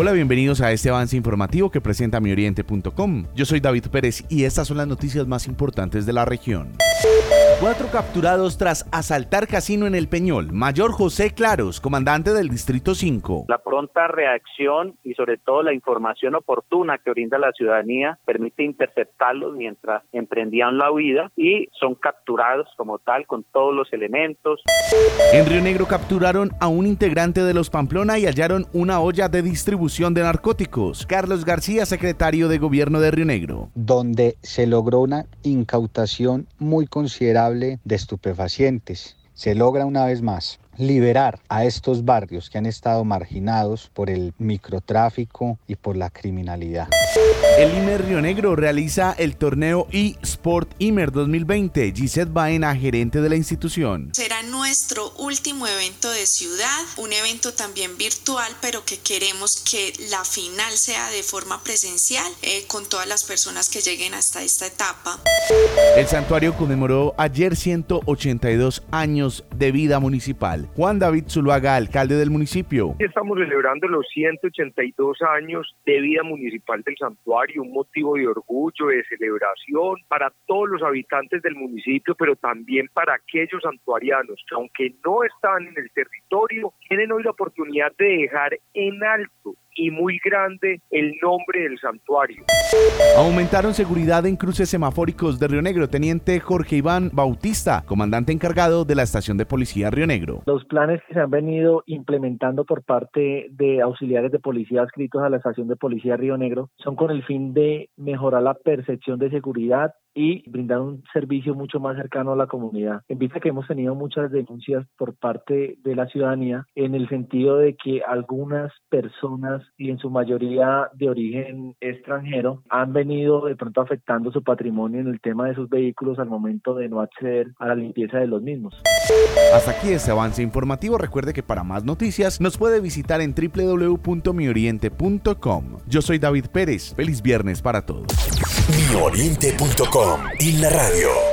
Hola, bienvenidos a este avance informativo que presenta mioriente.com. Yo soy David Pérez y estas son las noticias más importantes de la región. Cuatro capturados tras asaltar casino en el Peñol. Mayor José Claros, comandante del Distrito 5. La pronta reacción y sobre todo la información oportuna que brinda la ciudadanía permite interceptarlos mientras emprendían la huida y son capturados como tal con todos los elementos. En Río Negro capturaron a un integrante de los Pamplona y hallaron una olla de distribución de narcóticos. Carlos García, secretario de Gobierno de Río Negro. Donde se logró una incautación muy considerable de estupefacientes. Se logra una vez más liberar a estos barrios que han estado marginados por el microtráfico y por la criminalidad. El IMER Río Negro realiza el torneo eSport IMER 2020. Gisette Baena, gerente de la institución. Será nuestro último evento de ciudad, un evento también virtual, pero que queremos que la final sea de forma presencial eh, con todas las personas que lleguen hasta esta etapa. El santuario conmemoró ayer 182 años de vida municipal. Juan David Zuluaga, alcalde del municipio. Estamos celebrando los 182 años de vida municipal del santuario, un motivo de orgullo, de celebración para todos los habitantes del municipio, pero también para aquellos santuarianos que aunque no están en el territorio, tienen hoy la oportunidad de dejar en alto y muy grande el nombre del santuario. Aumentaron seguridad en cruces semafóricos de Río Negro. Teniente Jorge Iván Bautista, comandante encargado de la estación de policía Río Negro. Los planes que se han venido implementando por parte de auxiliares de policía adscritos a la estación de policía Río Negro son con el fin de mejorar la percepción de seguridad y brindar un servicio mucho más cercano a la comunidad. En vista que hemos tenido muchas denuncias por parte de la ciudadanía en el sentido de que algunas personas y en su mayoría de origen extranjero han venido de pronto afectando su patrimonio en el tema de sus vehículos al momento de no acceder a la limpieza de los mismos. Hasta aquí este avance informativo. Recuerde que para más noticias nos puede visitar en www.mioriente.com. Yo soy David Pérez. Feliz viernes para todos. mioriente.com y la radio.